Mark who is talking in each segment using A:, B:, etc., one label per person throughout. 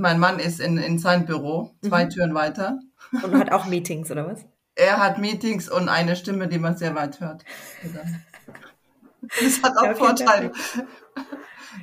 A: Mein Mann ist in, in sein Büro, zwei mhm. Türen weiter.
B: Und hat auch Meetings, oder was?
A: Er hat Meetings und eine Stimme, die man sehr weit hört. Das hat auch ja, Vorteile.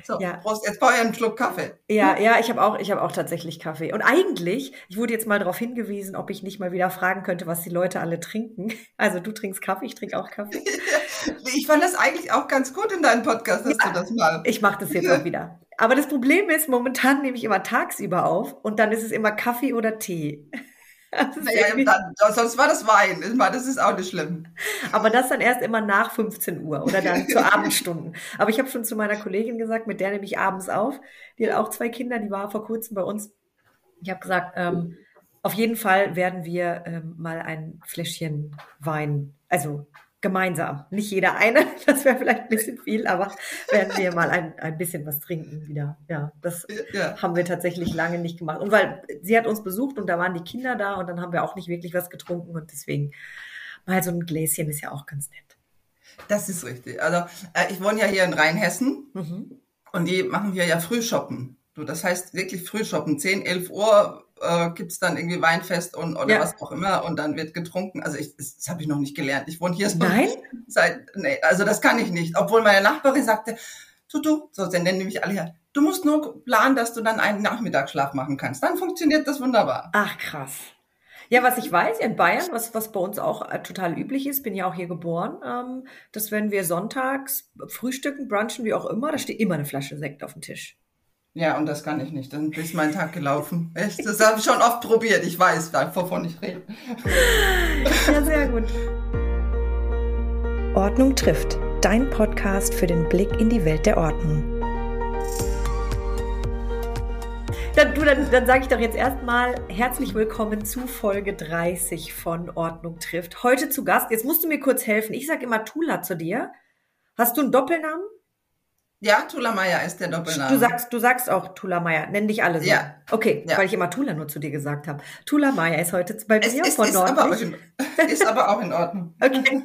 A: So, ja. Prost, jetzt brauche ich einen Schluck Kaffee.
B: Ja, ja, ich habe auch, ich habe auch tatsächlich Kaffee. Und eigentlich, ich wurde jetzt mal darauf hingewiesen, ob ich nicht mal wieder fragen könnte, was die Leute alle trinken. Also du trinkst Kaffee, ich trinke auch Kaffee.
A: ich fand das eigentlich auch ganz gut in deinem Podcast, dass ja, du das mal.
B: Ich mache das jetzt auch wieder. Aber das Problem ist, momentan nehme ich immer tagsüber auf und dann ist es immer Kaffee oder Tee.
A: Naja, dann, sonst war das Wein. Das ist auch nicht schlimm.
B: Aber das dann erst immer nach 15 Uhr oder dann zu Abendstunden. Aber ich habe schon zu meiner Kollegin gesagt, mit der nehme ich abends auf. Die hat auch zwei Kinder, die war vor kurzem bei uns. Ich habe gesagt, ähm, auf jeden Fall werden wir ähm, mal ein Fläschchen Wein, also gemeinsam. Nicht jeder eine, das wäre vielleicht ein bisschen viel, aber werden wir mal ein, ein bisschen was trinken wieder. Ja, das ja. haben wir tatsächlich lange nicht gemacht. Und weil sie hat uns besucht und da waren die Kinder da und dann haben wir auch nicht wirklich was getrunken und deswegen mal so ein Gläschen ist ja auch ganz nett.
A: Das ist richtig. Also äh, ich wohne ja hier in Rheinhessen mhm. und die machen hier ja Frühshoppen. Du, das heißt wirklich Frühshoppen. 10, 11 Uhr äh, gibt es dann irgendwie Weinfest und oder ja. was auch immer und dann wird getrunken. Also ich, das, das habe ich noch nicht gelernt. Ich wohne hier
B: Nein?
A: seit, nee, also das kann ich nicht. Obwohl meine Nachbarin sagte, du, du, so sie nennen nämlich alle her, du musst nur planen, dass du dann einen Nachmittagsschlaf machen kannst. Dann funktioniert das wunderbar.
B: Ach krass. Ja, was ich weiß, in Bayern, was, was bei uns auch äh, total üblich ist, bin ja auch hier geboren, ähm, dass wenn wir sonntags frühstücken, brunchen, wie auch immer, da steht immer eine Flasche Sekt auf dem Tisch.
A: Ja, und das kann ich nicht. Dann ist mein Tag gelaufen. Echt? Das habe ich schon oft probiert. Ich weiß, wovon ich rede.
B: Ja, sehr gut. Ordnung trifft. Dein Podcast für den Blick in die Welt der Ordnung. Dann, du, dann, dann sage ich doch jetzt erstmal herzlich willkommen zu Folge 30 von Ordnung trifft. Heute zu Gast. Jetzt musst du mir kurz helfen. Ich sage immer Tula zu dir. Hast du einen Doppelnamen?
A: Ja, Tula Meier ist der Doppelname.
B: Du sagst, du sagst auch Tula Meier. Nenn dich alle so. Ja. Okay, ja. weil ich immer Tula nur zu dir gesagt habe. Tula Meier ist heute bei mir
A: es, von ist aber, auch in, ist aber auch in Ordnung.
B: Okay.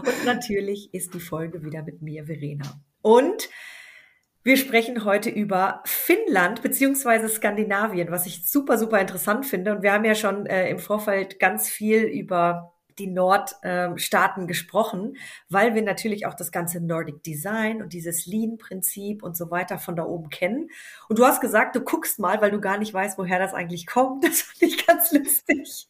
B: Und natürlich ist die Folge wieder mit mir, Verena. Und wir sprechen heute über Finnland beziehungsweise Skandinavien, was ich super, super interessant finde. Und wir haben ja schon äh, im Vorfeld ganz viel über die Nordstaaten gesprochen, weil wir natürlich auch das ganze Nordic Design und dieses Lean-Prinzip und so weiter von da oben kennen. Und du hast gesagt, du guckst mal, weil du gar nicht weißt, woher das eigentlich kommt. Das fand ich ganz lustig.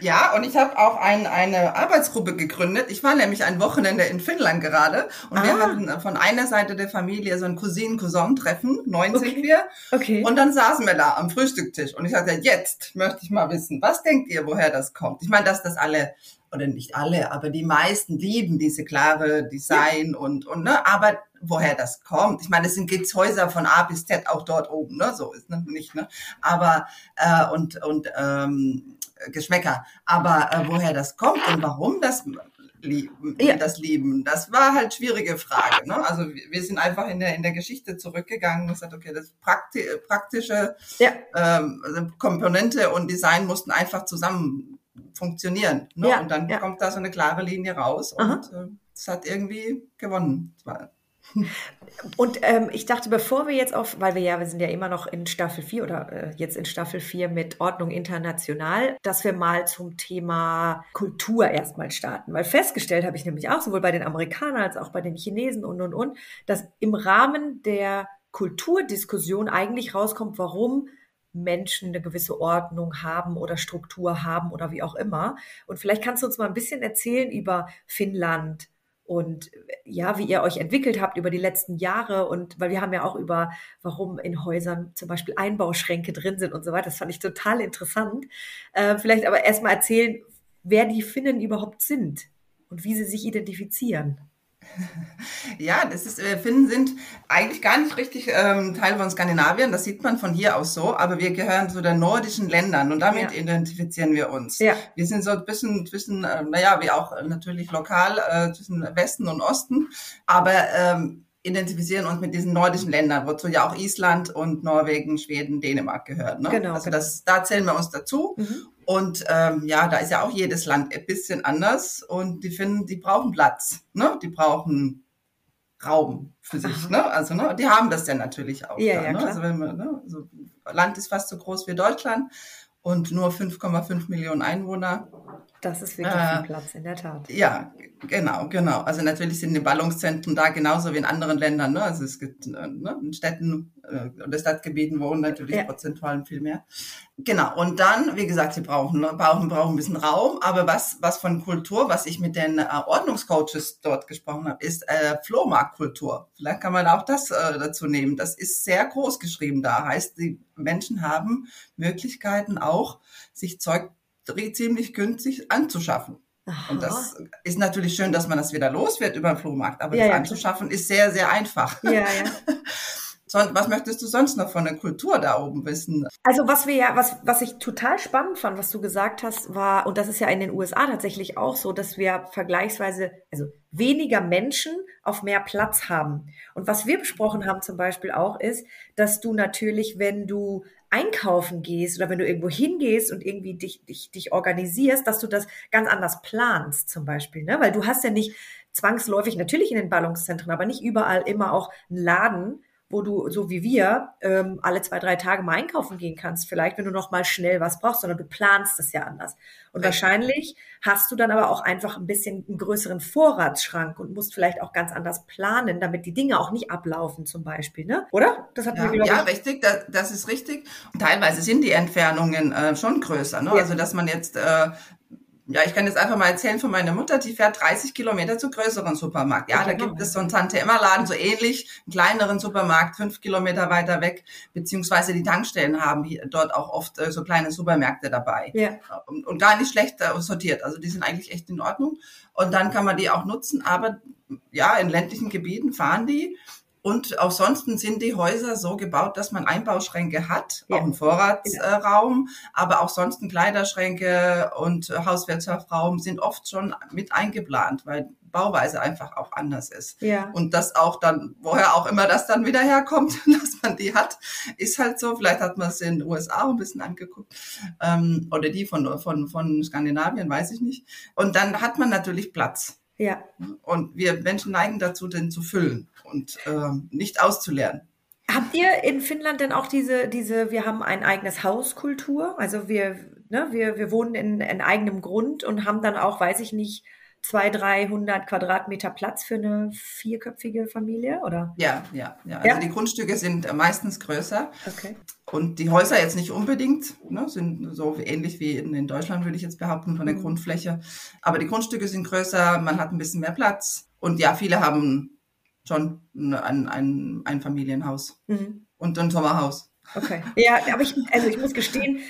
A: Ja, und ich habe auch ein, eine Arbeitsgruppe gegründet. Ich war nämlich ein Wochenende in Finnland gerade und ah. wir hatten von einer Seite der Familie so ein Cousinen-Cousin-Treffen, neun okay. sind wir. Okay. Und dann saßen wir da am Frühstückstisch und ich sagte, jetzt möchte ich mal wissen, was denkt ihr, woher das kommt? Ich meine, dass das alle oder nicht alle, aber die meisten lieben diese klare Design ja. und und ne, aber woher das kommt. Ich meine, es sind gibt's Häuser von A bis Z auch dort oben, ne? So ist ne? nicht, ne? Aber äh, und und ähm, Geschmäcker. Aber äh, woher das kommt und warum das lieben, ja. das lieben, das war halt schwierige Frage. Ne? Also wir sind einfach in der in der Geschichte zurückgegangen und gesagt, okay, das prakti praktische ja. ähm, also Komponente und Design mussten einfach zusammen funktionieren. Ne? Ja. Und dann kommt da so eine klare Linie raus und äh, es äh, hat irgendwie gewonnen.
B: Und ähm, ich dachte, bevor wir jetzt auf, weil wir ja, wir sind ja immer noch in Staffel 4 oder äh, jetzt in Staffel 4 mit Ordnung international, dass wir mal zum Thema Kultur erstmal starten. Weil festgestellt habe ich nämlich auch, sowohl bei den Amerikanern als auch bei den Chinesen und und und, dass im Rahmen der Kulturdiskussion eigentlich rauskommt, warum Menschen eine gewisse Ordnung haben oder Struktur haben oder wie auch immer. Und vielleicht kannst du uns mal ein bisschen erzählen über Finnland, und ja, wie ihr euch entwickelt habt über die letzten Jahre und weil wir haben ja auch über, warum in Häusern zum Beispiel Einbauschränke drin sind und so weiter. Das fand ich total interessant. Äh, vielleicht aber erstmal erzählen, wer die Finnen überhaupt sind und wie sie sich identifizieren.
A: Ja, das ist, äh, Finnen sind eigentlich gar nicht richtig ähm, Teil von Skandinavien, das sieht man von hier aus so, aber wir gehören zu den nordischen Ländern und damit ja. identifizieren wir uns. Ja. Wir sind so ein bisschen zwischen, äh, naja, wie auch natürlich lokal äh, zwischen Westen und Osten, aber ähm, identifizieren uns mit diesen nordischen Ländern, wozu ja auch Island und Norwegen, Schweden, Dänemark gehören. Ne? Genau. Also das, da zählen wir uns dazu. Mhm. Und ähm, ja, da ist ja auch jedes Land ein bisschen anders und die finden, die brauchen Platz, ne? Die brauchen Raum für sich, ne? Also ne, die haben das ja natürlich auch. Ja, da, ja, ne? Also wenn man, ne? also Land ist fast so groß wie Deutschland und nur 5,5 Millionen Einwohner.
B: Das ist wirklich äh, viel Platz, in der Tat.
A: Ja, genau, genau. Also natürlich sind die Ballungszentren da genauso wie in anderen Ländern. Ne? Also es gibt äh, ne, in Städten äh, oder Stadtgebieten wohnen natürlich ja. prozentual viel mehr. Genau. Und dann, wie gesagt, sie brauchen, ne, brauchen, brauchen ein bisschen Raum. Aber was, was von Kultur, was ich mit den äh, Ordnungscoaches dort gesprochen habe, ist äh, Flohmarktkultur. Vielleicht kann man auch das äh, dazu nehmen. Das ist sehr groß geschrieben da. Heißt, die Menschen haben Möglichkeiten auch, sich Zeug ziemlich günstig anzuschaffen. Aha. Und das ist natürlich schön, dass man das wieder los wird über den Flohmarkt, aber ja, das ja, anzuschaffen ist sehr, sehr einfach. Ja, ja. was möchtest du sonst noch von der Kultur da oben wissen?
B: Also was wir ja, was, was ich total spannend fand, was du gesagt hast, war, und das ist ja in den USA tatsächlich auch so, dass wir vergleichsweise, also weniger Menschen auf mehr Platz haben. Und was wir besprochen haben zum Beispiel auch ist, dass du natürlich, wenn du einkaufen gehst oder wenn du irgendwo hingehst und irgendwie dich, dich, dich organisierst, dass du das ganz anders planst zum Beispiel. Ne? Weil du hast ja nicht zwangsläufig, natürlich in den Ballungszentren, aber nicht überall immer auch einen Laden, wo du, so wie wir, ähm, alle zwei, drei Tage mal einkaufen gehen kannst, vielleicht, wenn du noch mal schnell was brauchst, sondern du planst das ja anders. Und ja. wahrscheinlich hast du dann aber auch einfach ein bisschen einen größeren Vorratsschrank und musst vielleicht auch ganz anders planen, damit die Dinge auch nicht ablaufen, zum Beispiel, ne? Oder?
A: Das hat ja, mir, ja, richtig, das, das, ist richtig. Teilweise sind die Entfernungen äh, schon größer, ne? Ja. Also, dass man jetzt äh, ja, ich kann jetzt einfach mal erzählen von meiner Mutter, die fährt 30 Kilometer zu größeren Supermarkt. Ja, da gibt es so einen Tante-Emma-Laden, so ähnlich, einen kleineren Supermarkt, fünf Kilometer weiter weg, beziehungsweise die Tankstellen haben hier, dort auch oft äh, so kleine Supermärkte dabei. Ja. Und, und gar nicht schlecht äh, sortiert. Also die sind eigentlich echt in Ordnung. Und dann kann man die auch nutzen, aber ja, in ländlichen Gebieten fahren die und auch sonst sind die Häuser so gebaut, dass man Einbauschränke hat, ja. auch einen Vorratsraum, ja. aber auch sonst Kleiderschränke und Hauswirtschaftsraum sind oft schon mit eingeplant, weil Bauweise einfach auch anders ist. Ja. Und das auch dann, woher auch immer das dann wieder herkommt, dass man die hat, ist halt so. Vielleicht hat man es in den USA ein bisschen angeguckt. Ähm, oder die von, von, von Skandinavien, weiß ich nicht. Und dann hat man natürlich Platz. Ja. Und wir Menschen neigen dazu, den zu füllen und äh, nicht auszulernen.
B: Habt ihr in Finnland denn auch diese, diese, wir haben ein eigenes Hauskultur? Also wir, ne, wir, wir wohnen in, in eigenem Grund und haben dann auch, weiß ich nicht, zwei, dreihundert Quadratmeter Platz für eine vierköpfige Familie, oder?
A: Ja, ja, ja. Also ja? die Grundstücke sind meistens größer. Okay. Und die Häuser jetzt nicht unbedingt, ne, sind so ähnlich wie in, in Deutschland, würde ich jetzt behaupten, von der mhm. Grundfläche. Aber die Grundstücke sind größer, man hat ein bisschen mehr Platz. Und ja, viele haben schon ein, ein, ein Familienhaus mhm. und ein Sommerhaus.
B: Okay. Ja, aber ich, also ich muss gestehen,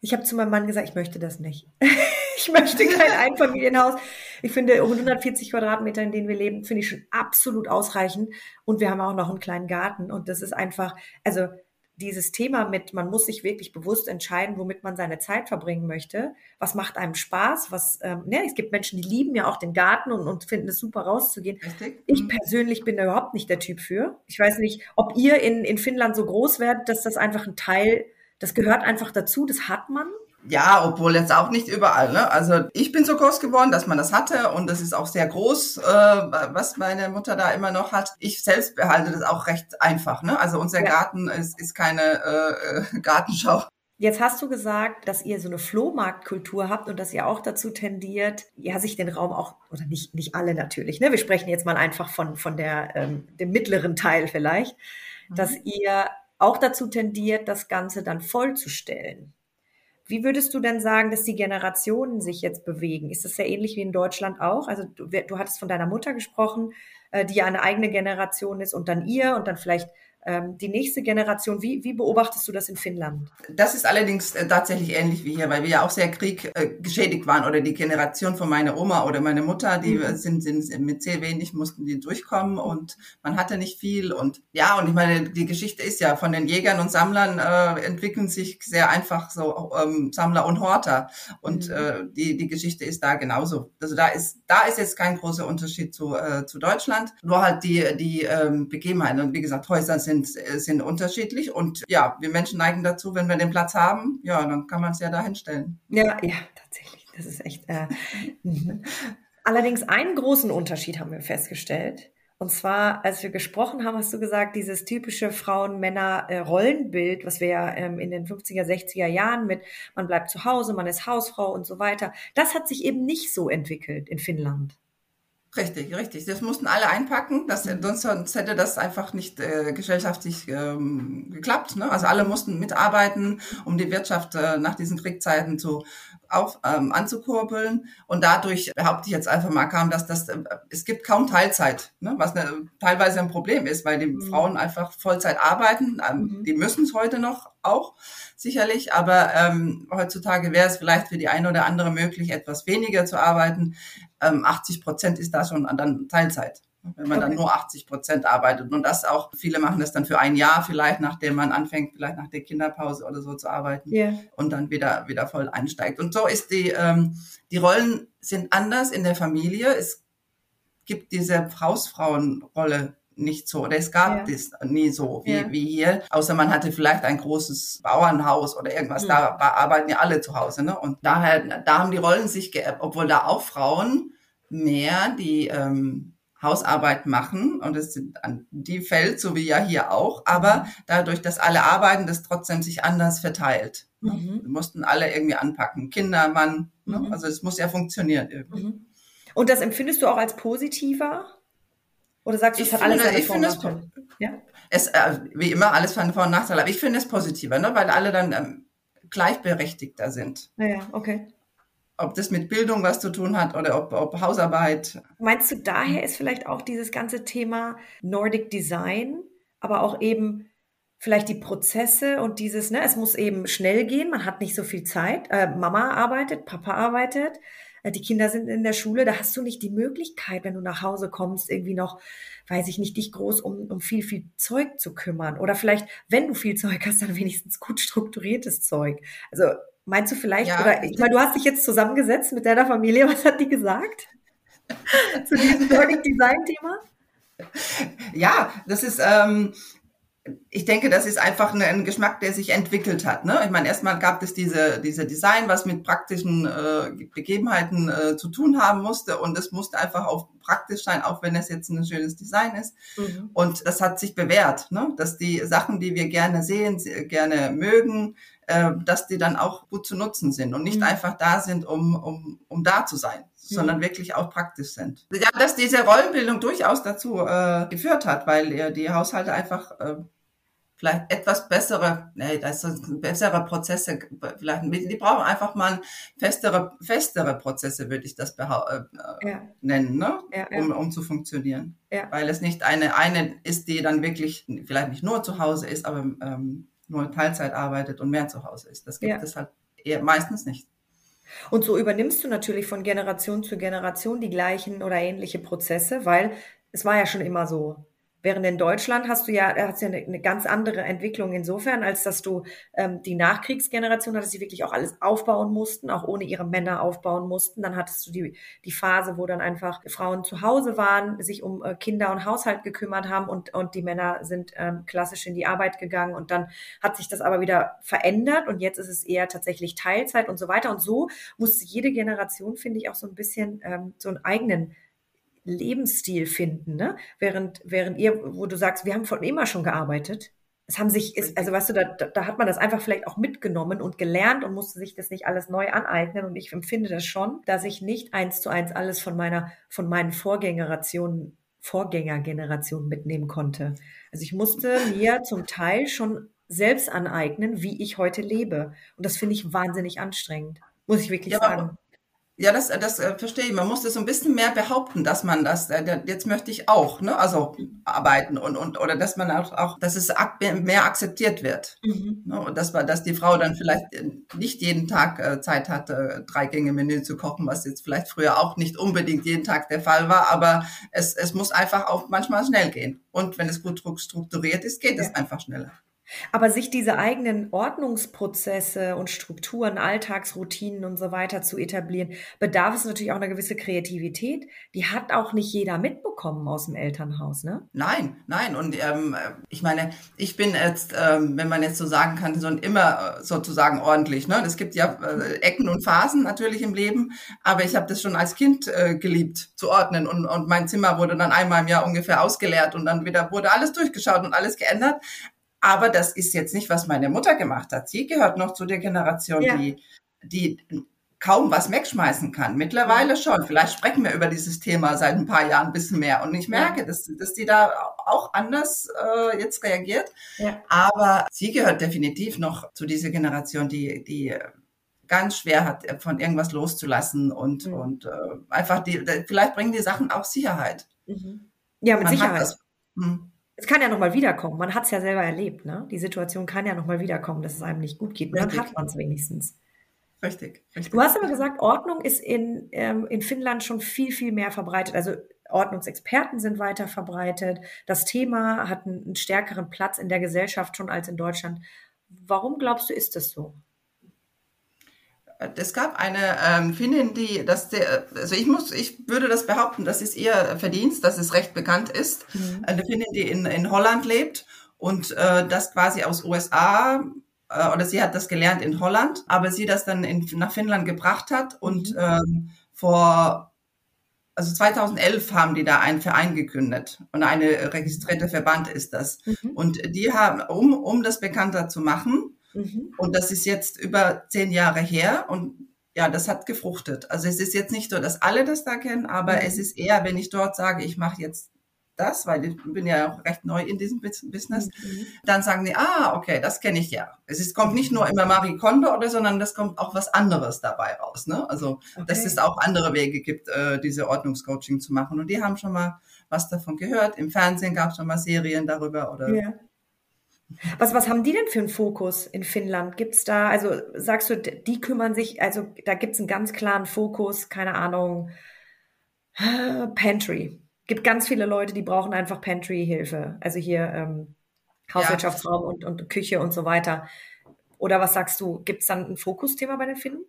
B: ich habe zu meinem Mann gesagt, ich möchte das nicht. ich möchte kein Einfamilienhaus. Ich finde 140 Quadratmeter, in denen wir leben, finde ich schon absolut ausreichend. Und wir haben auch noch einen kleinen Garten. Und das ist einfach, also dieses Thema mit, man muss sich wirklich bewusst entscheiden, womit man seine Zeit verbringen möchte. Was macht einem Spaß? Was, ähm, ne, es gibt Menschen, die lieben ja auch den Garten und, und finden es super rauszugehen. Richtig. Ich mhm. persönlich bin da überhaupt nicht der Typ für. Ich weiß nicht, ob ihr in, in Finnland so groß werdet, dass das einfach ein Teil, das gehört einfach dazu, das hat man.
A: Ja, obwohl jetzt auch nicht überall. Ne? Also ich bin so groß geworden, dass man das hatte und das ist auch sehr groß, äh, was meine Mutter da immer noch hat. Ich selbst behalte das auch recht einfach. Ne? Also unser ja. Garten ist, ist keine äh, Gartenschau.
B: Jetzt hast du gesagt, dass ihr so eine Flohmarktkultur habt und dass ihr auch dazu tendiert, ja, sich den Raum auch, oder nicht, nicht alle natürlich, ne? Wir sprechen jetzt mal einfach von, von der, ähm, dem mittleren Teil vielleicht, mhm. dass ihr auch dazu tendiert, das Ganze dann vollzustellen. Wie würdest du denn sagen, dass die Generationen sich jetzt bewegen? Ist das ja ähnlich wie in Deutschland auch? Also du, du hattest von deiner Mutter gesprochen, äh, die ja eine eigene Generation ist und dann ihr und dann vielleicht die nächste Generation, wie, wie beobachtest du das in Finnland?
A: Das ist allerdings äh, tatsächlich ähnlich wie hier, weil wir ja auch sehr Krieg äh, geschädigt waren oder die Generation von meiner Oma oder meiner Mutter, die mhm. sind, sind mit sehr wenig, mussten die durchkommen und man hatte nicht viel und ja, und ich meine, die Geschichte ist ja, von den Jägern und Sammlern äh, entwickeln sich sehr einfach so ähm, Sammler und Horter und mhm. äh, die, die Geschichte ist da genauso. Also da ist, da ist jetzt kein großer Unterschied zu, äh, zu Deutschland, nur halt die, die ähm, Begebenheiten und wie gesagt, Häuser sind sind, äh, sind unterschiedlich. Und ja, wir Menschen neigen dazu, wenn wir den Platz haben, ja, dann kann man es ja da hinstellen.
B: Ja, ja, tatsächlich. Das ist echt. Äh. Allerdings einen großen Unterschied haben wir festgestellt. Und zwar, als wir gesprochen haben, hast du gesagt, dieses typische Frauen-Männer-Rollenbild, was wir ja ähm, in den 50er, 60er Jahren mit, man bleibt zu Hause, man ist Hausfrau und so weiter, das hat sich eben nicht so entwickelt in Finnland.
A: Richtig, richtig. Das mussten alle einpacken, das, sonst, sonst hätte das einfach nicht äh, gesellschaftlich ähm, geklappt. Ne? Also alle mussten mitarbeiten, um die Wirtschaft äh, nach diesen Kriegzeiten zu auf, ähm, anzukurbeln. Und dadurch behaupte ich jetzt einfach mal kam, dass das äh, es gibt kaum Teilzeit, ne? was eine, teilweise ein Problem ist, weil die mhm. Frauen einfach Vollzeit arbeiten. Ähm, mhm. Die müssen es heute noch auch sicherlich, aber ähm, heutzutage wäre es vielleicht für die eine oder andere möglich, etwas weniger zu arbeiten. Ähm, 80 Prozent ist da schon dann Teilzeit wenn man okay. dann nur 80 Prozent arbeitet. Und das auch, viele machen das dann für ein Jahr vielleicht, nachdem man anfängt, vielleicht nach der Kinderpause oder so zu arbeiten yeah. und dann wieder, wieder voll einsteigt. Und so ist die, ähm, die Rollen sind anders in der Familie. Es gibt diese Hausfrauenrolle nicht so oder es gab ja. das nie so wie, ja. wie hier, außer man hatte vielleicht ein großes Bauernhaus oder irgendwas, mhm. da arbeiten ja alle zu Hause. Ne? Und daher, da haben die Rollen sich geerbt, obwohl da auch Frauen mehr die ähm, Hausarbeit machen und es sind an die fällt, so wie ja hier auch, aber dadurch, dass alle arbeiten, das trotzdem sich anders verteilt. Ne? Mhm. Wir mussten alle irgendwie anpacken, Kinder, Mann, ne? mhm. also es muss ja funktionieren irgendwie.
B: Mhm. Und das empfindest du auch als positiver? Oder sagst du, es hat alles seine Vor- und Nachteile?
A: Ja? Es, äh, wie immer, alles von Vor- und Nachteile, aber ich finde es positiver, ne? weil alle dann ähm, gleichberechtigter sind.
B: Ja, okay
A: ob das mit Bildung was zu tun hat oder ob, ob Hausarbeit.
B: Meinst du, daher ist vielleicht auch dieses ganze Thema Nordic Design, aber auch eben vielleicht die Prozesse und dieses, ne, es muss eben schnell gehen, man hat nicht so viel Zeit. Äh, Mama arbeitet, Papa arbeitet, äh, die Kinder sind in der Schule, da hast du nicht die Möglichkeit, wenn du nach Hause kommst, irgendwie noch, weiß ich nicht, dich groß um, um viel, viel Zeug zu kümmern. Oder vielleicht, wenn du viel Zeug hast, dann wenigstens gut strukturiertes Zeug. Also Meinst du vielleicht, ja, oder ich meine, du hast dich jetzt zusammengesetzt mit deiner Familie, was hat die gesagt? Zu diesem Nordic Design-Thema?
A: Ja, das ist, ähm, ich denke, das ist einfach ein, ein, Geschmack, der sich entwickelt hat. Ne? Ich meine, erstmal gab es diese, diese Design, was mit praktischen äh, Begebenheiten äh, zu tun haben musste und es musste einfach auch praktisch sein, auch wenn es jetzt ein schönes Design ist. Mhm. Und das hat sich bewährt, ne? dass die Sachen, die wir gerne sehen, gerne mögen, äh, dass die dann auch gut zu nutzen sind und nicht mhm. einfach da sind, um, um, um da zu sein, sondern wirklich auch praktisch sind. Ja, dass diese Rollenbildung durchaus dazu äh, geführt hat, weil äh, die Haushalte einfach äh, vielleicht etwas bessere, nee, das sind bessere Prozesse, vielleicht, die brauchen einfach mal festere, festere Prozesse, würde ich das äh, ja. nennen, ne? Ja, ja. Um, um zu funktionieren. Weil es nicht eine, eine ist, die dann wirklich vielleicht nicht nur zu Hause ist, aber ähm, nur Teilzeit arbeitet und mehr zu Hause ist. Das gibt ja. es halt eher meistens nicht.
B: Und so übernimmst du natürlich von Generation zu Generation die gleichen oder ähnliche Prozesse, weil es war ja schon immer so. Während in Deutschland hast du ja, hast ja eine, eine ganz andere Entwicklung insofern, als dass du ähm, die Nachkriegsgeneration hattest, die wirklich auch alles aufbauen mussten, auch ohne ihre Männer aufbauen mussten. Dann hattest du die, die Phase, wo dann einfach Frauen zu Hause waren, sich um äh, Kinder und Haushalt gekümmert haben und, und die Männer sind ähm, klassisch in die Arbeit gegangen. Und dann hat sich das aber wieder verändert und jetzt ist es eher tatsächlich Teilzeit und so weiter. Und so musste jede Generation, finde ich, auch so ein bisschen ähm, so einen eigenen Lebensstil finden, ne? Während, während ihr, wo du sagst, wir haben von immer schon gearbeitet. Es haben sich, ist, also weißt du, da, da hat man das einfach vielleicht auch mitgenommen und gelernt und musste sich das nicht alles neu aneignen. Und ich empfinde das schon, dass ich nicht eins zu eins alles von meiner, von meinen Vorgängergenerationen, Vorgängergeneration mitnehmen konnte. Also ich musste mir zum Teil schon selbst aneignen, wie ich heute lebe. Und das finde ich wahnsinnig anstrengend, muss ich wirklich ja, sagen.
A: Ja, das, das äh, verstehe ich. Man muss das so ein bisschen mehr behaupten, dass man das, äh, jetzt möchte ich auch, ne, also arbeiten und, und oder dass man auch, auch dass es ak mehr akzeptiert wird. Mhm. Ne, und dass, dass die Frau dann vielleicht äh, nicht jeden Tag äh, Zeit hatte, drei Gänge Menü zu kochen, was jetzt vielleicht früher auch nicht unbedingt jeden Tag der Fall war, aber es, es muss einfach auch manchmal schnell gehen. Und wenn es gut strukturiert ist, geht ja. es einfach schneller.
B: Aber sich diese eigenen Ordnungsprozesse und Strukturen, Alltagsroutinen und so weiter zu etablieren, bedarf es natürlich auch einer gewisse Kreativität. Die hat auch nicht jeder mitbekommen aus dem Elternhaus, ne?
A: Nein, nein. Und ähm, ich meine, ich bin jetzt, ähm, wenn man jetzt so sagen kann, so immer sozusagen ordentlich. Ne? Es gibt ja äh, Ecken und Phasen natürlich im Leben, aber ich habe das schon als Kind äh, geliebt zu ordnen und, und mein Zimmer wurde dann einmal im Jahr ungefähr ausgeleert und dann wieder wurde alles durchgeschaut und alles geändert. Aber das ist jetzt nicht, was meine Mutter gemacht hat. Sie gehört noch zu der Generation, ja. die, die kaum was wegschmeißen kann. Mittlerweile schon. Vielleicht sprechen wir über dieses Thema seit ein paar Jahren ein bisschen mehr. Und ich merke, ja. dass, dass die da auch anders äh, jetzt reagiert. Ja. Aber sie gehört definitiv noch zu dieser Generation, die, die ganz schwer hat, von irgendwas loszulassen und, mhm. und äh, einfach die, vielleicht bringen die Sachen auch Sicherheit.
B: Mhm. Ja, mit Man Sicherheit. Das, hm es kann ja nochmal wiederkommen. Man hat es ja selber erlebt, ne? Die Situation kann ja nochmal wiederkommen, dass es einem nicht gut geht. Und dann hat man es wenigstens.
A: Richtig, richtig.
B: Du hast aber gesagt, Ordnung ist in, ähm, in Finnland schon viel, viel mehr verbreitet. Also Ordnungsexperten sind weiter verbreitet. Das Thema hat einen, einen stärkeren Platz in der Gesellschaft schon als in Deutschland. Warum glaubst du, ist das so?
A: Es gab eine ähm, Finnin, die das, der, also ich muss, ich würde das behaupten, das ist ihr Verdienst, dass es recht bekannt ist. Mhm. Eine Finnin, die in, in Holland lebt und äh, das quasi aus USA äh, oder sie hat das gelernt in Holland, aber sie das dann in, nach Finnland gebracht hat und mhm. ähm, vor also 2011 haben die da einen Verein gegründet und eine registrierte Verband ist das. Mhm. Und die haben, um, um das bekannter zu machen, Mhm. Und das ist jetzt über zehn Jahre her und ja, das hat gefruchtet. Also es ist jetzt nicht so, dass alle das da kennen, aber mhm. es ist eher, wenn ich dort sage, ich mache jetzt das, weil ich bin ja auch recht neu in diesem Business, mhm. dann sagen die, ah, okay, das kenne ich ja. Es ist, kommt nicht nur immer Marie Kondo oder, sondern das kommt auch was anderes dabei raus. Ne? Also, okay. dass es auch andere Wege gibt, äh, diese Ordnungscoaching zu machen. Und die haben schon mal was davon gehört. Im Fernsehen gab es schon mal Serien darüber oder ja.
B: Was, was haben die denn für einen Fokus in Finnland? Gibt's da, also sagst du, die kümmern sich, also da gibt's einen ganz klaren Fokus, keine Ahnung, Pantry. Gibt ganz viele Leute, die brauchen einfach Pantry-Hilfe. Also hier ähm, Hauswirtschaftsraum ja. und, und Küche und so weiter. Oder was sagst du? Gibt's dann ein Fokusthema bei den Finnen?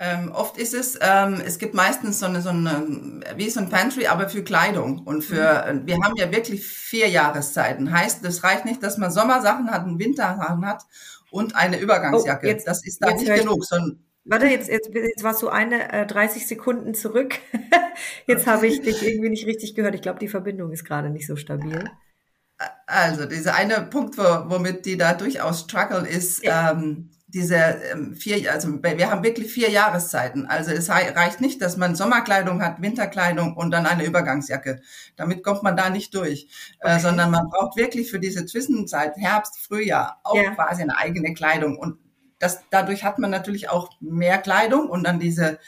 A: Ähm, oft ist es, ähm, es gibt meistens so eine, so eine, wie so ein Pantry, aber für Kleidung und für, mhm. wir haben ja wirklich vier Jahreszeiten. Heißt, das reicht nicht, dass man Sommersachen hat, und Wintersachen hat und eine Übergangsjacke. Oh, jetzt, das ist da nicht genug, sondern
B: Warte, jetzt, jetzt, jetzt warst du eine äh, 30 Sekunden zurück. jetzt habe ich dich irgendwie nicht richtig gehört. Ich glaube, die Verbindung ist gerade nicht so stabil.
A: Also, dieser eine Punkt, wo, womit die da durchaus struggle, ist, ja. ähm, diese ähm, vier, also wir haben wirklich vier Jahreszeiten. Also es reicht nicht, dass man Sommerkleidung hat, Winterkleidung und dann eine Übergangsjacke. Damit kommt man da nicht durch, äh, okay. äh, sondern man braucht wirklich für diese Zwischenzeit Herbst, Frühjahr auch ja. quasi eine eigene Kleidung. Und das, dadurch hat man natürlich auch mehr Kleidung und dann diese,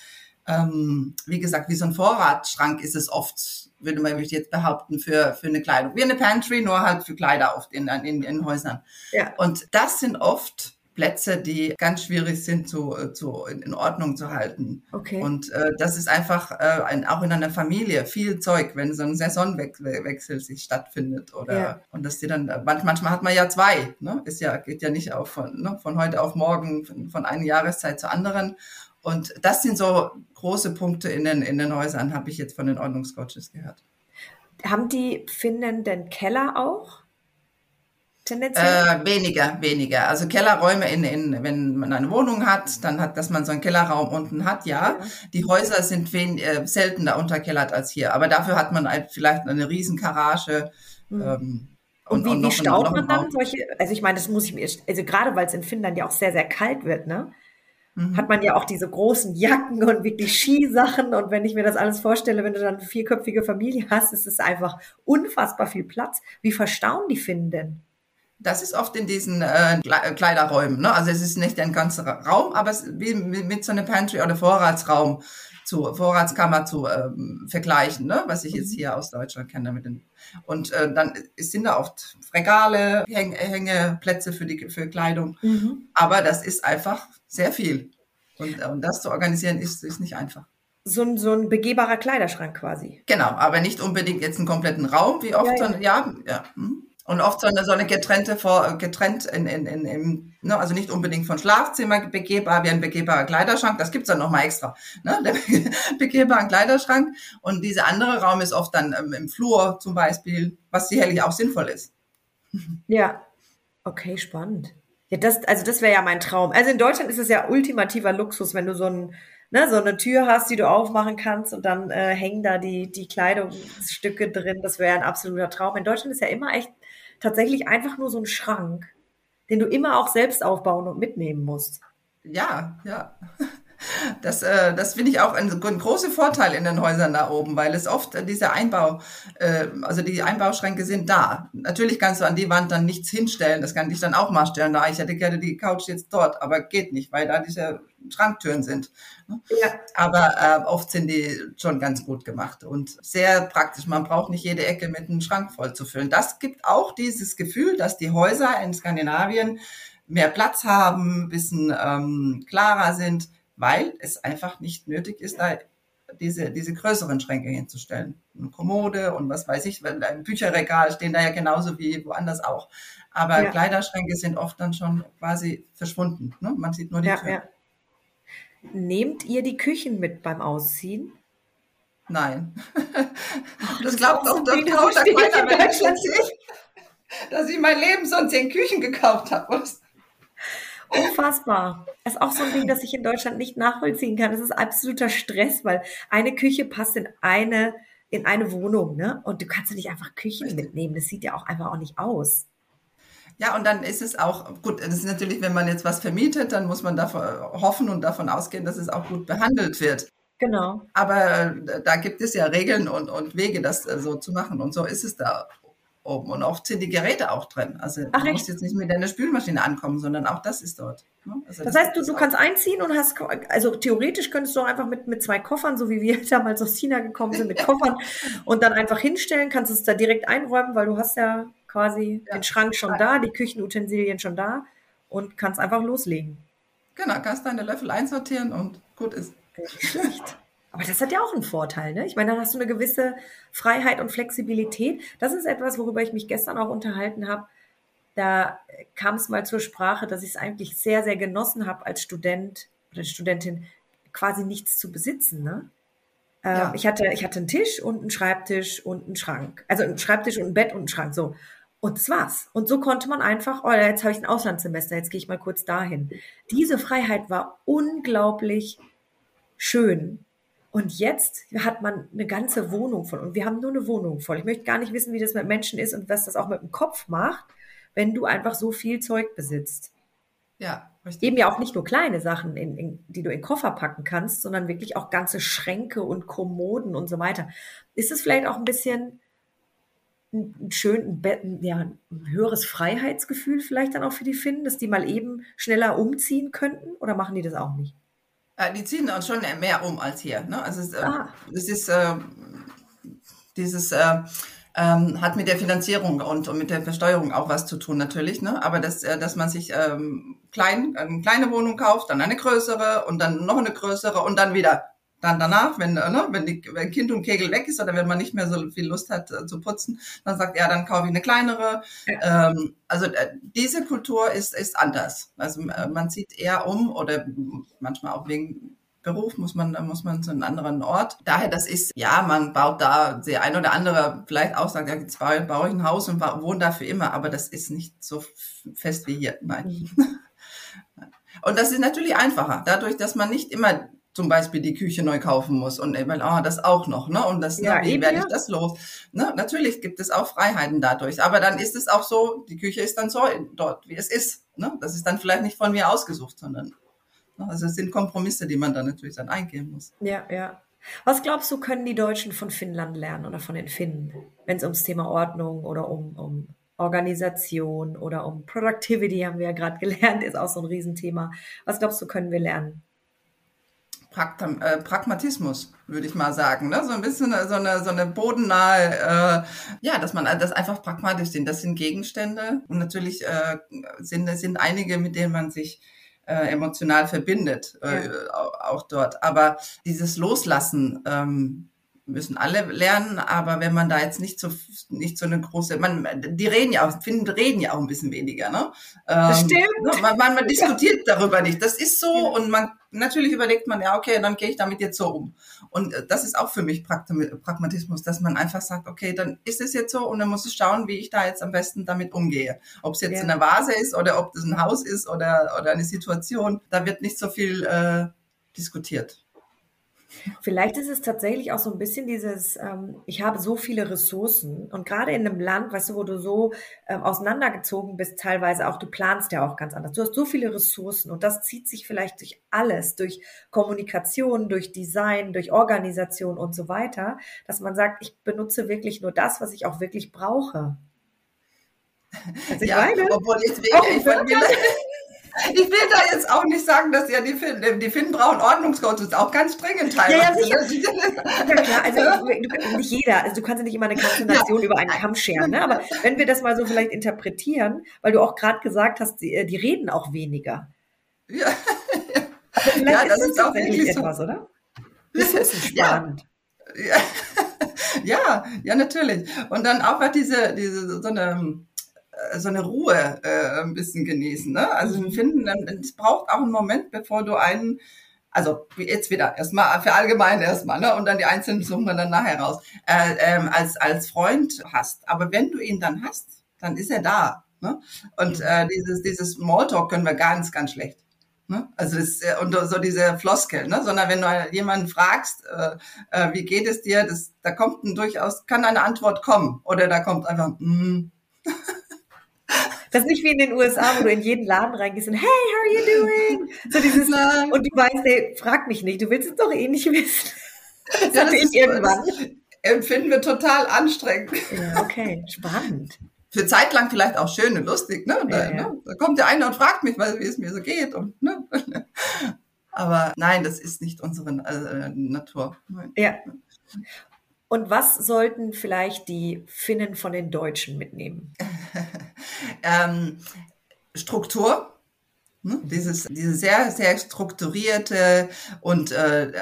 A: ähm, wie gesagt, wie so ein Vorratsschrank ist es oft, würde man jetzt behaupten, für, für eine Kleidung. Wie eine Pantry, nur halt für Kleider oft in, in, in Häusern. Ja. Und das sind oft Plätze, die ganz schwierig sind zu, äh, zu in Ordnung zu halten. Okay. Und äh, das ist einfach äh, ein, auch in einer Familie viel Zeug, wenn so ein Saisonwechsel sich stattfindet oder ja. und dass die dann manchmal hat man ja zwei, ne? Ist ja geht ja nicht auch von ne? von heute auf morgen von, von einer Jahreszeit zur anderen. Und das sind so große Punkte in den in den Häusern, habe ich jetzt von den Ordnungscoaches gehört.
B: Haben die Finnen denn Keller auch?
A: Tendenziell? Äh, weniger, weniger. Also Kellerräume in, in, wenn man eine Wohnung hat, dann hat, dass man so einen Kellerraum unten hat, ja. ja. Die Häuser sind wen, äh, seltener unterkellert als hier. Aber dafür hat man halt vielleicht eine Riesengarage.
B: Mhm. Ähm, und, und, wie, und wie staut man dann solche, also ich meine, das muss ich mir, also gerade weil es in Finnland ja auch sehr, sehr kalt wird, ne? Mhm. Hat man ja auch diese großen Jacken und wirklich Skisachen. Und wenn ich mir das alles vorstelle, wenn du dann eine vierköpfige Familie hast, ist es einfach unfassbar viel Platz. Wie verstauen die Finnen denn?
A: Das ist oft in diesen äh, Kleiderräumen. Ne? Also es ist nicht ein ganzer Raum, aber es wie mit so einem Pantry oder Vorratsraum zu Vorratskammer zu ähm, vergleichen, ne? was ich jetzt mhm. hier aus Deutschland kenne. Mit den, und äh, dann sind da oft Regale, Häng, Hängeplätze für die für Kleidung. Mhm. Aber das ist einfach sehr viel. Und, und das zu organisieren ist, ist nicht einfach.
B: So ein, so ein begehbarer Kleiderschrank quasi.
A: Genau, aber nicht unbedingt jetzt einen kompletten Raum, wie oft, ja, ja. sondern ja, ja. Hm. Und oft so eine, so eine getrennte, vor, getrennt in, in, in, in ne, also nicht unbedingt von Schlafzimmer begehbar, wie ein begehbarer Kleiderschrank, das gibt's dann nochmal extra, ne, der begehbare Kleiderschrank. Und dieser andere Raum ist oft dann ähm, im Flur zum Beispiel, was sicherlich auch sinnvoll ist.
B: Ja, okay, spannend. Ja, das, also das wäre ja mein Traum. Also in Deutschland ist es ja ultimativer Luxus, wenn du so ein ne, so eine Tür hast, die du aufmachen kannst und dann äh, hängen da die, die Kleidungsstücke drin. Das wäre ein absoluter Traum. In Deutschland ist ja immer echt tatsächlich einfach nur so ein Schrank, den du immer auch selbst aufbauen und mitnehmen musst.
A: Ja, ja. Das, äh, das finde ich auch ein, ein großer Vorteil in den Häusern da oben, weil es oft äh, diese Einbau, äh, also die Einbauschränke sind da. Natürlich kannst du an die Wand dann nichts hinstellen, das kann ich dann auch mal stellen. Da ich hätte gerne die Couch jetzt dort, aber geht nicht, weil da diese Schranktüren sind. Ne? Ja. Aber äh, oft sind die schon ganz gut gemacht und sehr praktisch. Man braucht nicht jede Ecke mit einem Schrank voll zu füllen. Das gibt auch dieses Gefühl, dass die Häuser in Skandinavien mehr Platz haben, bisschen ähm, klarer sind weil es einfach nicht nötig ist, da diese, diese größeren Schränke hinzustellen. Eine Kommode und was weiß ich, ein Bücherregal stehen da ja genauso wie woanders auch. Aber ja. Kleiderschränke sind oft dann schon quasi verschwunden. Ne? Man sieht nur die ja, Tür. Ja.
B: Nehmt ihr die Küchen mit beim Ausziehen?
A: Nein. das glaubt auch der Couch keiner, wenn ich dass ich mein Leben sonst in Küchen gekauft habe.
B: Unfassbar. Das ist auch so ein Ding, das ich in Deutschland nicht nachvollziehen kann. Das ist absoluter Stress, weil eine Küche passt in eine, in eine Wohnung, ne? Und du kannst ja nicht einfach Küchen mitnehmen. Das sieht ja auch einfach auch nicht aus.
A: Ja, und dann ist es auch, gut, das ist natürlich, wenn man jetzt was vermietet, dann muss man davon hoffen und davon ausgehen, dass es auch gut behandelt wird.
B: Genau.
A: Aber äh, da gibt es ja Regeln und, und Wege, das äh, so zu machen. Und so ist es da oben. Und oft sind die Geräte auch drin. Also Ach, du musst jetzt nicht mit deiner Spülmaschine ankommen, sondern auch das ist dort.
B: Ne? Also das, das, heißt, du, du kannst einziehen und hast, also theoretisch könntest du auch einfach mit, mit zwei Koffern, so wie wir damals aus China gekommen sind, mit Koffern und dann einfach hinstellen, kannst es da direkt einräumen, weil du hast ja quasi ja. den Schrank schon da, die Küchenutensilien schon da und kannst einfach loslegen.
A: Genau, kannst deine Löffel einsortieren und gut ist.
B: Schlecht. Aber das hat ja auch einen Vorteil, ne? Ich meine, dann hast du eine gewisse Freiheit und Flexibilität. Das ist etwas, worüber ich mich gestern auch unterhalten habe. Da kam es mal zur Sprache, dass ich es eigentlich sehr, sehr genossen habe, als Student oder Studentin quasi nichts zu besitzen, ne? Ähm, ja. Ich, hatte, ich hatte einen Tisch und einen Schreibtisch und einen Schrank. Also einen Schreibtisch und ein Bett und einen Schrank. So. Und das war's. Und so konnte man einfach, oh, jetzt habe ich ein Auslandssemester, jetzt gehe ich mal kurz dahin. Diese Freiheit war unglaublich schön. Und jetzt hat man eine ganze Wohnung voll. Und wir haben nur eine Wohnung voll. Ich möchte gar nicht wissen, wie das mit Menschen ist und was das auch mit dem Kopf macht, wenn du einfach so viel Zeug besitzt.
A: Ja.
B: Eben ja auch nicht nur kleine Sachen, in, in, die du in Koffer packen kannst, sondern wirklich auch ganze Schränke und Kommoden und so weiter. Ist es vielleicht auch ein bisschen ein schön, ein, ja, ein höheres Freiheitsgefühl vielleicht dann auch für die Finnen, dass die mal eben schneller umziehen könnten? Oder machen die das auch nicht?
A: Äh, die ziehen uns schon mehr um als hier. Ne? Also es, äh, ah. es ist äh, dieses äh, ähm, hat mit der Finanzierung und, und mit der Versteuerung auch was zu tun natürlich. Ne? Aber dass, äh, dass man sich ähm, klein, eine kleine Wohnung kauft, dann eine größere und dann noch eine größere und dann wieder dann danach, wenn, ne, wenn, die, wenn Kind und Kegel weg ist oder wenn man nicht mehr so viel Lust hat äh, zu putzen, dann sagt er, dann kaufe ich eine kleinere. Ja. Ähm, also äh, diese Kultur ist, ist anders. Also äh, man zieht eher um oder manchmal auch wegen Beruf muss man, muss man zu einem anderen Ort. Daher, das ist, ja, man baut da, der ein oder andere vielleicht auch sagt, ja, jetzt baue, baue ich ein Haus und wohne da für immer, aber das ist nicht so fest wie hier. Nein. Mhm. Und das ist natürlich einfacher, dadurch, dass man nicht immer zum Beispiel die Küche neu kaufen muss und eben, ah, das auch noch, ne? Und das, ja, ne, wie werde ich das los? Ne? Natürlich gibt es auch Freiheiten dadurch, aber dann ist es auch so, die Küche ist dann so dort, wie es ist. Ne? Das ist dann vielleicht nicht von mir ausgesucht, sondern? Also es sind Kompromisse, die man dann natürlich dann eingehen muss.
B: Ja, ja. Was glaubst du, können die Deutschen von Finnland lernen oder von den Finnen, wenn es ums Thema Ordnung oder um, um Organisation oder um Productivity, haben wir ja gerade gelernt, ist auch so ein Riesenthema. Was glaubst du, können wir lernen?
A: Praktam, äh, Pragmatismus, würde ich mal sagen. Ne? So ein bisschen so eine, so eine bodennahe, äh, ja, dass man das einfach pragmatisch sieht. Das sind Gegenstände und natürlich äh, sind, sind einige, mit denen man sich äh, emotional verbindet, äh, ja. auch dort. Aber dieses Loslassen, ähm, müssen alle lernen, aber wenn man da jetzt nicht so nicht so eine große, man die reden ja auch, finden reden ja auch ein bisschen weniger, ne?
B: Das ähm, stimmt.
A: Ne, man, man, man diskutiert ja. darüber nicht. Das ist so ja. und man natürlich überlegt man ja, okay, dann gehe ich damit jetzt so um. Und äh, das ist auch für mich Pragmatismus, dass man einfach sagt, okay, dann ist es jetzt so und dann muss ich schauen, wie ich da jetzt am besten damit umgehe. Ob es jetzt ja. eine Vase ist oder ob das ein Haus ist oder oder eine Situation, da wird nicht so viel äh, diskutiert.
B: Vielleicht ist es tatsächlich auch so ein bisschen dieses, ähm, ich habe so viele Ressourcen und gerade in einem Land, weißt du, wo du so ähm, auseinandergezogen bist, teilweise auch, du planst ja auch ganz anders. Du hast so viele Ressourcen und das zieht sich vielleicht durch alles, durch Kommunikation, durch Design, durch Organisation und so weiter, dass man sagt, ich benutze wirklich nur das, was ich auch wirklich brauche.
A: Also ich ja, meine, obwohl ich, ich, ich, ich will da jetzt auch nicht sagen, dass ja die Finnen, die Finnen brauchen Ordnungscodes, auch ganz dringend teilweise.
B: Ja, ja, sicher. ja klar, also du, nicht jeder, also du kannst ja nicht immer eine ganze Nation ja. über einen Kamm scheren, ne? aber wenn wir das mal so vielleicht interpretieren, weil du auch gerade gesagt hast, die, die, reden auch weniger.
A: Ja, ja das ist, ist auch wirklich etwas,
B: so. oder? Das ist spannend.
A: Ja. ja, ja, natürlich. Und dann auch diese, diese so eine äh, so eine Ruhe äh, ein bisschen genießen. Ne? Also mhm. finden, es braucht auch einen Moment, bevor du einen, also jetzt wieder erstmal für allgemein erstmal, ne? Und dann die einzelnen suchen wir dann nachher raus, äh, ähm, als als Freund hast. Aber wenn du ihn dann hast, dann ist er da. Ne? Und äh, dieses dieses Smalltalk können wir ganz ganz schlecht. Ne? Also das, äh, und so diese Floskel, ne? sondern wenn du jemanden fragst, äh, äh, wie geht es dir, das, da kommt ein durchaus, kann eine Antwort kommen oder da kommt einfach, mm,
B: das ist nicht wie in den USA, wo du in jeden Laden reingehst und hey, how are you doing? So dieses Nein. und du weißt, hey, frag mich nicht, du willst es doch eh nicht wissen.
A: Das ja, das ich irgendwann. Empfinden wir total anstrengend.
B: Ja, okay, spannend.
A: Für Zeit lang vielleicht auch schön und lustig, ne? Da, ja, ja. ne? da kommt der eine und fragt mich, wie es mir so geht. Und, ne? Aber nein, das ist nicht unsere äh, Natur. Nein.
B: Ja. Und was sollten vielleicht die Finnen von den Deutschen mitnehmen?
A: Ähm, Struktur. Ne? Dieses, diese sehr, sehr strukturierte und äh,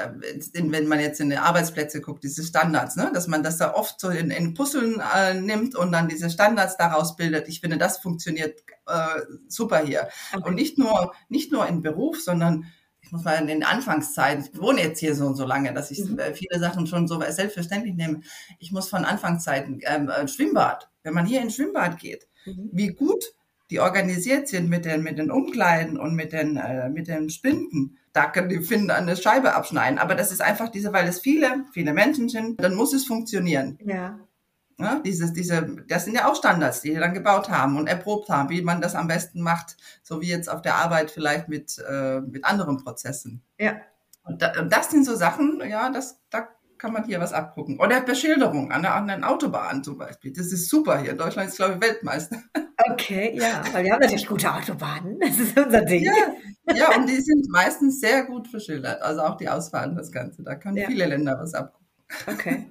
A: wenn man jetzt in die Arbeitsplätze guckt, diese Standards, ne? dass man das da oft so in, in Puzzeln äh, nimmt und dann diese Standards daraus bildet. Ich finde, das funktioniert äh, super hier. Okay. Und nicht nur, nicht nur im Beruf, sondern ich muss mal in den Anfangszeiten, ich wohne jetzt hier so und so lange, dass ich mhm. viele Sachen schon so selbstverständlich nehme. Ich muss von Anfangszeiten, ähm, Schwimmbad, wenn man hier ins Schwimmbad geht, mhm. wie gut die organisiert sind mit den, mit den Umkleiden und mit den, äh, mit den Spinden. Da können die Finden eine Scheibe abschneiden. Aber das ist einfach diese, weil es viele, viele Menschen sind, dann muss es funktionieren.
B: Ja.
A: Ja, dieses, diese, das sind ja auch Standards, die wir dann gebaut haben und erprobt haben, wie man das am besten macht, so wie jetzt auf der Arbeit vielleicht mit, äh, mit anderen Prozessen.
B: Ja.
A: Und, da, und das sind so Sachen, ja, das, da kann man hier was abgucken. Oder Beschilderung an der, an der Autobahn zum Beispiel. Das ist super hier. Deutschland ist, glaube ich, Weltmeister.
B: Okay, ja, weil wir haben natürlich gute Autobahnen. Das ist unser Ding.
A: Ja, ja und die sind meistens sehr gut verschildert. Also auch die Ausfahrten, das Ganze. Da können ja. viele Länder was abgucken.
B: Okay.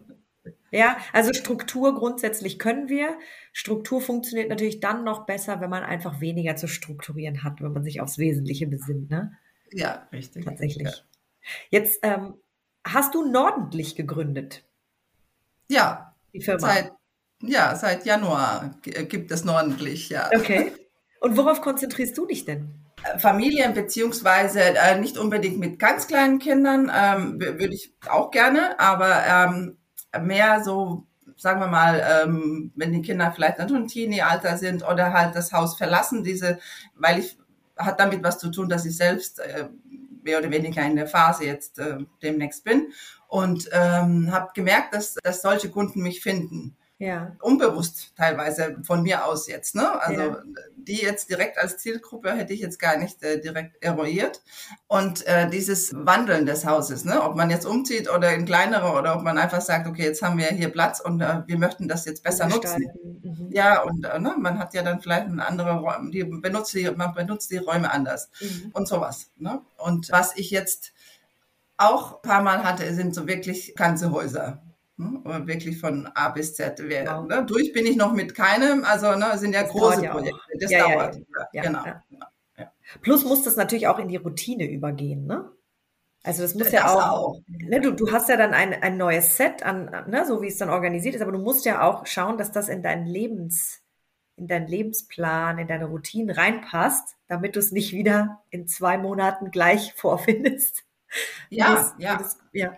B: Ja, also Struktur grundsätzlich können wir. Struktur funktioniert natürlich dann noch besser, wenn man einfach weniger zu strukturieren hat, wenn man sich aufs Wesentliche besinnt. Ne?
A: Ja, richtig.
B: Tatsächlich. Ja. Jetzt ähm, hast du Nordentlich gegründet.
A: Ja. Die Firma. Seit, ja, seit Januar gibt es Nordentlich, ja.
B: Okay. Und worauf konzentrierst du dich denn?
A: Familien beziehungsweise äh, nicht unbedingt mit ganz kleinen Kindern ähm, würde ich auch gerne, aber ähm, mehr so, sagen wir mal, ähm, wenn die Kinder vielleicht dann schon Teenie-Alter sind oder halt das Haus verlassen, diese, weil ich, hat damit was zu tun, dass ich selbst äh, mehr oder weniger in der Phase jetzt äh, demnächst bin und ähm, habe gemerkt, dass, dass solche Kunden mich finden.
B: Ja.
A: Unbewusst teilweise von mir aus jetzt. Ne? Also ja. die jetzt direkt als Zielgruppe hätte ich jetzt gar nicht äh, direkt eruiert. Und äh, dieses Wandeln des Hauses, ne? ob man jetzt umzieht oder in kleinere oder ob man einfach sagt, okay, jetzt haben wir hier Platz und äh, wir möchten das jetzt besser nutzen. Mhm. Ja, und äh, ne? man hat ja dann vielleicht eine andere Räume, die benutzt die, man benutzt die Räume anders mhm. und sowas. Ne? Und was ich jetzt auch ein paar Mal hatte, sind so wirklich ganze Häuser. Ne? Wirklich von A bis Z. Wer, wow. ne? Durch bin ich noch mit keinem, also ne, sind ja das große ja Projekte. Das ja, dauert. Ja, genau,
B: genau. Plus muss das natürlich auch in die Routine übergehen, ne? Also das muss das ja auch, auch. Ne, du, du hast ja dann ein, ein neues Set an, ne, so wie es dann organisiert ist, aber du musst ja auch schauen, dass das in deinen Lebens, in deinen Lebensplan, in deine Routine reinpasst, damit du es nicht wieder in zwei Monaten gleich vorfindest.
A: Ja, das, ja. Das, ja.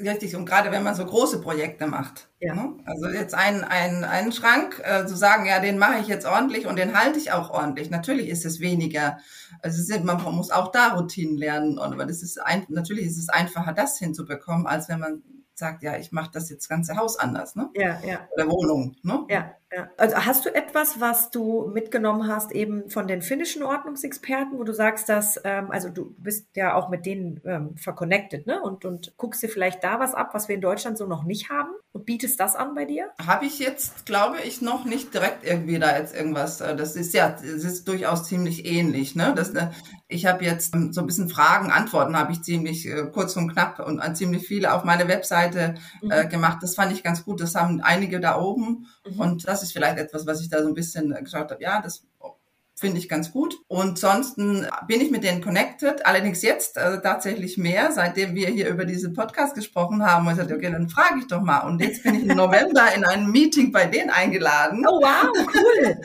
A: Richtig, und gerade wenn man so große Projekte macht. Ja. Ne? Also jetzt einen, einen, einen Schrank äh, zu sagen, ja, den mache ich jetzt ordentlich und den halte ich auch ordentlich. Natürlich ist es weniger. Also es ist, man muss auch da Routinen lernen. Aber das ist ein, natürlich ist es einfacher, das hinzubekommen, als wenn man sagt, ja, ich mache das jetzt ganze Haus anders, ne?
B: Ja, ja.
A: Oder Wohnung, ne?
B: Ja, ja. Also hast du etwas, was du mitgenommen hast eben von den finnischen Ordnungsexperten, wo du sagst, dass, ähm, also du bist ja auch mit denen ähm, verconnected, ne? Und, und guckst dir vielleicht da was ab, was wir in Deutschland so noch nicht haben und bietest das an bei dir?
A: Habe ich jetzt, glaube ich, noch nicht direkt irgendwie da jetzt irgendwas. Äh, das ist ja, das ist durchaus ziemlich ähnlich, ne? Das, äh, ich habe jetzt ähm, so ein bisschen Fragen, Antworten habe ich ziemlich äh, kurz und knapp und äh, ziemlich viele auf meine Webseite äh, mhm. gemacht. Das fand ich ganz gut. Das haben einige da oben. Mhm. Und das ist vielleicht etwas, was ich da so ein bisschen geschaut habe. Ja, das finde ich ganz gut. Und sonst bin ich mit denen connected, allerdings jetzt äh, tatsächlich mehr, seitdem wir hier über diesen Podcast gesprochen haben. Und ich sagte, okay, dann frage ich doch mal. Und jetzt bin ich im November in ein Meeting bei denen eingeladen.
B: Oh wow, cool.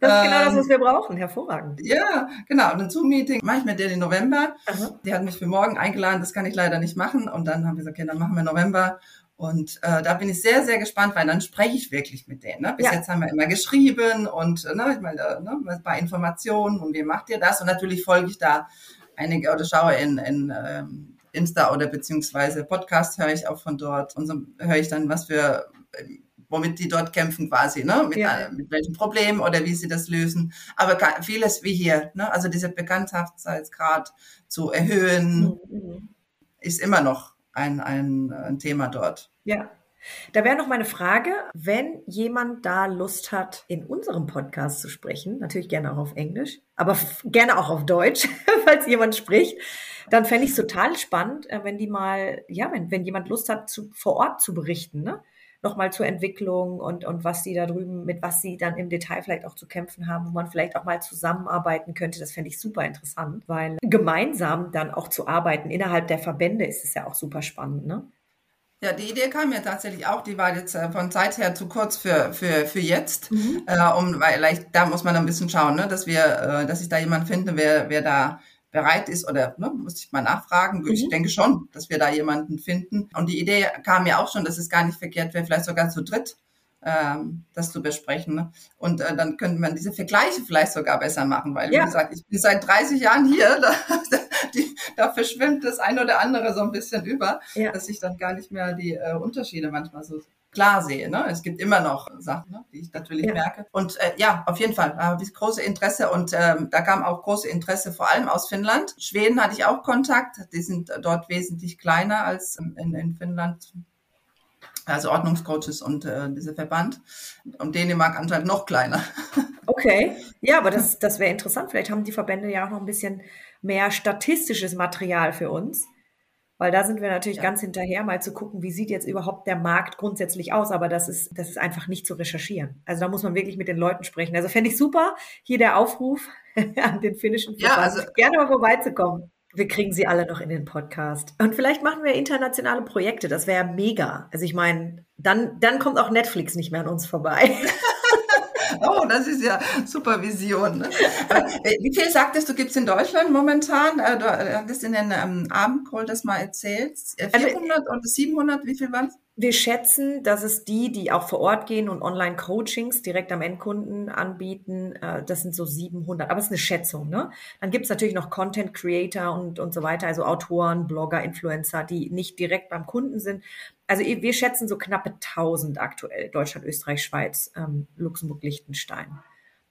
B: Das ist genau das, was wir brauchen. Hervorragend.
A: Ja, genau. Und ein Zoom-Meeting mache ich mit denen im November. Aha. Die hat mich für morgen eingeladen, das kann ich leider nicht machen. Und dann haben wir gesagt, okay, dann machen wir November. Und äh, da bin ich sehr, sehr gespannt, weil dann spreche ich wirklich mit denen. Ne? Bis ja. jetzt haben wir immer geschrieben und äh, ne, ich meine, ne, bei Informationen und wie macht ihr das? Und natürlich folge ich da einige oder schaue in, in ähm, Insta oder beziehungsweise Podcast höre ich auch von dort und so höre ich dann, was für womit die dort kämpfen quasi, ne? Mit, ja. mit welchem Problem oder wie sie das lösen. Aber vieles wie hier, ne? Also diese Bekanntheitsgrad zu erhöhen, mhm. ist immer noch ein, ein, ein Thema dort.
B: Ja. Da wäre noch meine Frage, wenn jemand da Lust hat, in unserem Podcast zu sprechen, natürlich gerne auch auf Englisch, aber gerne auch auf Deutsch, falls jemand spricht, dann fände ich es total spannend, äh, wenn die mal, ja, wenn, wenn jemand Lust hat, zu, vor Ort zu berichten, ne? Nochmal zur Entwicklung und, und was sie da drüben, mit was sie dann im Detail vielleicht auch zu kämpfen haben, wo man vielleicht auch mal zusammenarbeiten könnte. Das fände ich super interessant, weil gemeinsam dann auch zu arbeiten innerhalb der Verbände ist es ja auch super spannend, ne?
A: Ja, die Idee kam mir tatsächlich auch, die war jetzt äh, von Zeit her zu kurz für, für, für jetzt, mhm. äh, um, weil vielleicht, da muss man ein bisschen schauen, ne, dass wir, äh, dass ich da jemand finde, wer, wer da bereit ist oder ne, muss ich mal nachfragen. Mhm. Ich denke schon, dass wir da jemanden finden. Und die Idee kam ja auch schon, dass es gar nicht verkehrt wäre, vielleicht sogar zu dritt ähm, das zu besprechen. Ne? Und äh, dann könnte man diese Vergleiche vielleicht sogar besser machen, weil, ja. wie gesagt, ich bin seit 30 Jahren hier, da, die, da verschwimmt das ein oder andere so ein bisschen über, ja. dass ich dann gar nicht mehr die äh, Unterschiede manchmal so klar sehe. Ne? Es gibt immer noch Sachen, ne, die ich natürlich ja. merke. Und äh, ja, auf jeden Fall habe ich große Interesse und ähm, da kam auch große Interesse vor allem aus Finnland. Schweden hatte ich auch Kontakt. Die sind dort wesentlich kleiner als in, in Finnland. Also Ordnungscoaches und äh, dieser Verband. Und Dänemark anscheinend noch kleiner.
B: Okay, ja, aber das, das wäre interessant. Vielleicht haben die Verbände ja auch noch ein bisschen mehr statistisches Material für uns weil da sind wir natürlich ja. ganz hinterher, mal zu gucken, wie sieht jetzt überhaupt der Markt grundsätzlich aus. Aber das ist, das ist einfach nicht zu recherchieren. Also da muss man wirklich mit den Leuten sprechen. Also fände ich super, hier der Aufruf an den finnischen
A: ja, also,
B: gerne mal vorbeizukommen. Wir kriegen sie alle noch in den Podcast. Und vielleicht machen wir internationale Projekte. Das wäre mega. Also ich meine, dann, dann kommt auch Netflix nicht mehr an uns vorbei.
A: Oh, das ist ja Supervision. Ne? Äh, wie viel sagtest du, gibt es in Deutschland momentan? Äh, du äh, hattest in den ähm, Abendcall das mal erzählt. 400 also, oder 700, wie viel waren es?
B: Wir schätzen, dass es die, die auch vor Ort gehen und Online-Coachings direkt am Endkunden anbieten, das sind so 700. Aber es ist eine Schätzung. Ne? Dann gibt es natürlich noch Content-Creator und, und so weiter, also Autoren, Blogger, Influencer, die nicht direkt beim Kunden sind also wir schätzen so knappe 1000 aktuell, Deutschland, Österreich, Schweiz, ähm, Luxemburg, Liechtenstein.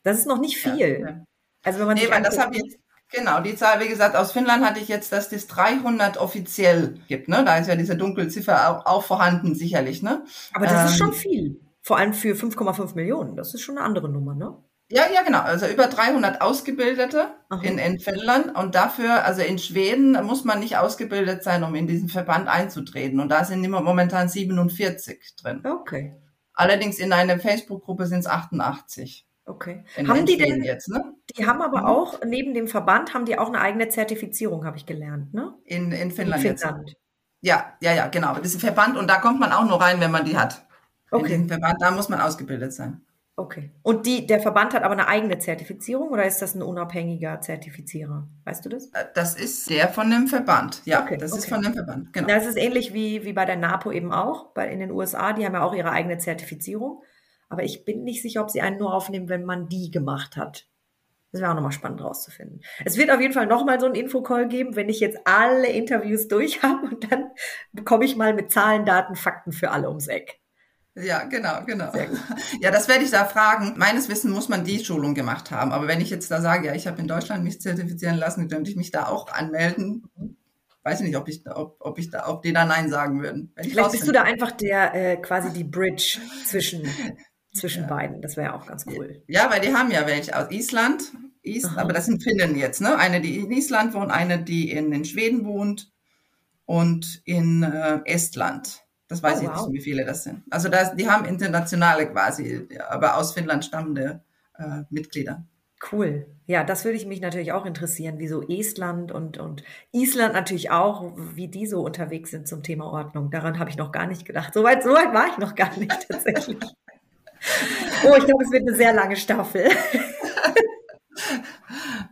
B: Das ist noch nicht viel. Ja, ja.
A: Also wenn man nee, weil das habe ich genau, die Zahl, wie gesagt, aus Finnland hatte ich jetzt, dass das 300 offiziell gibt, ne? Da ist ja diese Dunkelziffer auch, auch vorhanden, sicherlich, ne?
B: Aber das ähm, ist schon viel. Vor allem für 5,5 Millionen. Das ist schon eine andere Nummer, ne?
A: Ja, ja, genau. Also über 300 Ausgebildete in, in Finnland und dafür, also in Schweden muss man nicht ausgebildet sein, um in diesen Verband einzutreten. Und da sind immer momentan 47 drin.
B: Okay.
A: Allerdings in einer Facebook-Gruppe sind es 88.
B: Okay.
A: In
B: haben die denn
A: jetzt, ne?
B: Die haben aber
A: Mhm.
B: auch, neben dem Verband, haben die auch eine eigene Zertifizierung, habe ich gelernt, ne?
A: In, in
B: In
A: Finnland, jetzt.
B: Finnland.
A: Ja, ja, ja, genau. Das ist ein Verband und da kommt man auch nur rein, wenn man die hat. In
B: Okay,
A: den Verband, da muss man ausgebildet sein.
B: okay. Und die, der Verband hat aber eine eigene Zertifizierung oder ist das ein unabhängiger Zertifizierer? Weißt du das?
A: Äh, Das ist der von dem Verband. Ja,
B: Okay,
A: das ist
B: okay.
A: von dem Verband. Genau.
B: Das ist ähnlich wie, wie bei der NAPO eben auch, bei, in den USA. Die haben ja auch ihre eigene Zertifizierung. Aber ich bin nicht sicher, ob sie einen nur aufnehmen, wenn man die gemacht hat. Das wäre auch nochmal spannend rauszufinden. Es wird auf jeden Fall nochmal so einen Infocall geben, wenn ich jetzt alle Interviews durch habe und dann bekomme ich mal mit Zahlen, Daten, Fakten für alle ums Eck.
A: Ja, genau, genau. Ja, das werde ich da fragen. Meines Wissens muss man die Schulung gemacht haben. Aber wenn ich jetzt da sage, ja, ich habe in Deutschland mich zertifizieren lassen, könnte ich mich da auch anmelden. Weiß ich nicht, ob ich, da- ob, ob ich da, ob die da Nein sagen würden.
B: Vielleicht bist du da einfach der äh, quasi die Bridge zwischen, zwischen
A: Ja.
B: beiden. Das wäre auch ganz cool.
A: Ja, weil die haben ja welche aus Island. Is,
B: Aha.
A: aber das sind Finnen jetzt, ne? Eine, die in Island wohnt, eine, die in, in Schweden wohnt und in äh, Estland. Das weiß
B: Oh,
A: ich
B: wow.
A: nicht, wie viele das sind. Also das, die haben internationale quasi, aber aus Finnland stammende äh, Mitglieder.
B: Cool. Ja, das würde ich mich natürlich auch interessieren, wieso Estland und, und Island natürlich auch, wie die so unterwegs sind zum Thema Ordnung. Daran habe ich noch gar nicht gedacht. Soweit so weit war ich noch gar nicht tatsächlich. Oh, ich glaube, es wird eine sehr lange Staffel.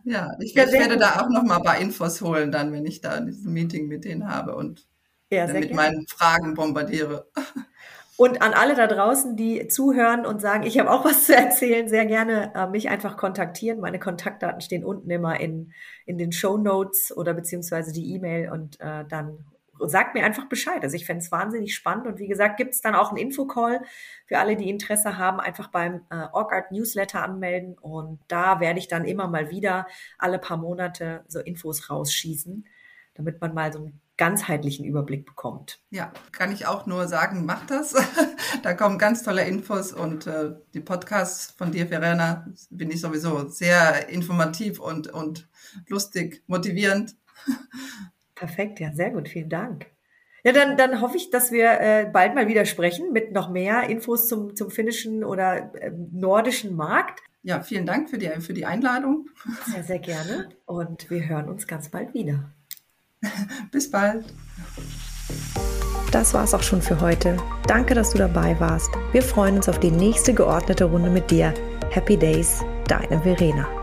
A: Ja, ich,
B: Ja,
A: ich werde da auch noch mal ein paar Infos holen, dann, wenn ich da dieses Meeting mit denen habe und
B: Ja,
A: mit
B: gerne.
A: meinen Fragen bombardiere.
B: Und an alle da draußen, die zuhören und sagen, ich habe auch was zu erzählen, sehr gerne äh, mich einfach kontaktieren. Meine Kontaktdaten stehen unten immer in, in den Show Notes oder beziehungsweise die E-Mail und äh, dann sagt mir einfach Bescheid. Also ich fände es wahnsinnig spannend und wie gesagt, gibt es dann auch einen Infocall für alle, die Interesse haben, einfach beim äh, OrgArt Newsletter anmelden und da werde ich dann immer mal wieder alle paar Monate so Infos rausschießen, damit man mal so einen ganzheitlichen Überblick bekommt.
A: Ja, kann ich auch nur sagen, mach das. da kommen ganz tolle Infos und äh, die Podcasts von dir, Verena, bin ich sowieso sehr informativ und, und lustig, motivierend.
B: Perfekt, ja, sehr gut, vielen Dank. Ja, dann, dann hoffe ich, dass wir äh, bald mal wieder sprechen mit noch mehr Infos zum, zum finnischen oder ähm, nordischen Markt.
A: Ja, vielen Dank für die, für die Einladung.
B: Sehr, sehr gerne. Und wir hören uns ganz bald wieder.
A: Bis bald.
B: Das war's auch schon für heute. Danke, dass du dabei warst. Wir freuen uns auf die nächste geordnete Runde mit dir. Happy Days, deine Verena.